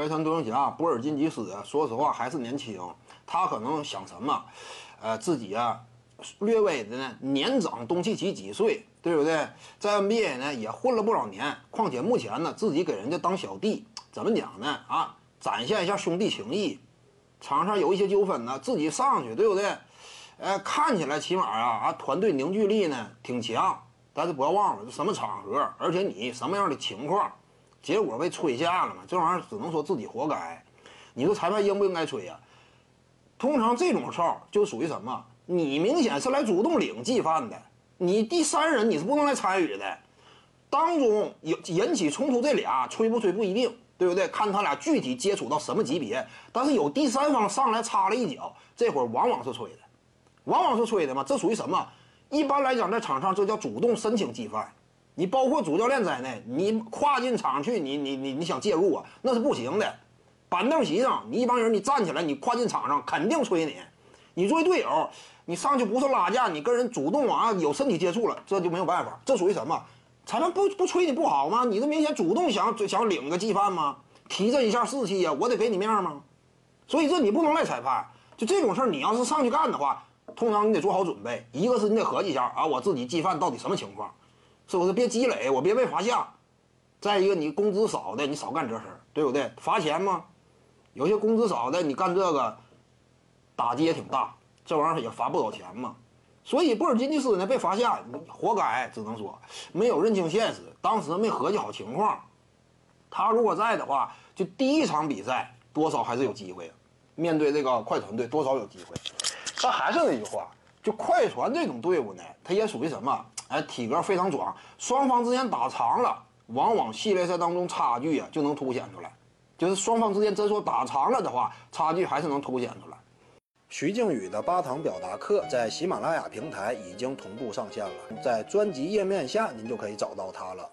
快船独行侠波尔津吉斯，说实话还是年轻，他可能想什么？呃，自己啊，略微的呢年长东契奇几岁，对不对？在 NBA 呢也混了不少年，况且目前呢自己给人家当小弟，怎么讲呢？啊，展现一下兄弟情谊。场上有一些纠纷呢，自己上去，对不对？呃，看起来起码啊啊，团队凝聚力呢挺强。但是不要忘了，这什么场合，而且你什么样的情况，结果被吹下了嘛？这玩意儿只能说自己活该。你说裁判应不应该吹呀？通常这种哨就属于什么？你明显是来主动领计犯的，你第三人你是不能来参与的。当中有引起冲突，这俩吹不吹不一定，对不对？看他俩具体接触到什么级别。但是有第三方上来插了一脚，这会儿往往是吹的，往往是吹的嘛？这属于什么？一般来讲，在场上这叫主动申请计犯，你包括主教练在内，你跨进场去，你你你你想介入啊，那是不行的。板凳席上，你一帮人，你站起来，你跨进场上，肯定吹你。你作为队友，你上去不是拉架，你跟人主动啊有身体接触了，这就没有办法。这属于什么？裁判不不吹你不好吗？你这明显主动想想领个计犯吗？提振一下士气呀，我得给你面吗？所以这你不能赖裁判。就这种事儿，你要是上去干的话。通常你得做好准备，一个是你得合计一下啊，我自己计犯到底什么情况，是不是别积累，我别被罚下。再一个，你工资少的，你少干这事儿，对不对？罚钱吗？有些工资少的，你干这个，打击也挺大，这玩意儿也罚不少钱嘛。所以布尔津吉斯呢被罚下，活该，只能说没有认清现实，当时没合计好情况。他如果在的话，就第一场比赛多少还是有机会，面对这个快船队多少有机会。但还是那句话，就快船这种队伍呢，它也属于什么？哎，体格非常壮，双方之间打长了，往往系列赛当中差距啊就能凸显出来。就是双方之间真说打长了的话，差距还是能凸显出来。徐静宇的八堂表达课在喜马拉雅平台已经同步上线了，在专辑页面下您就可以找到它了。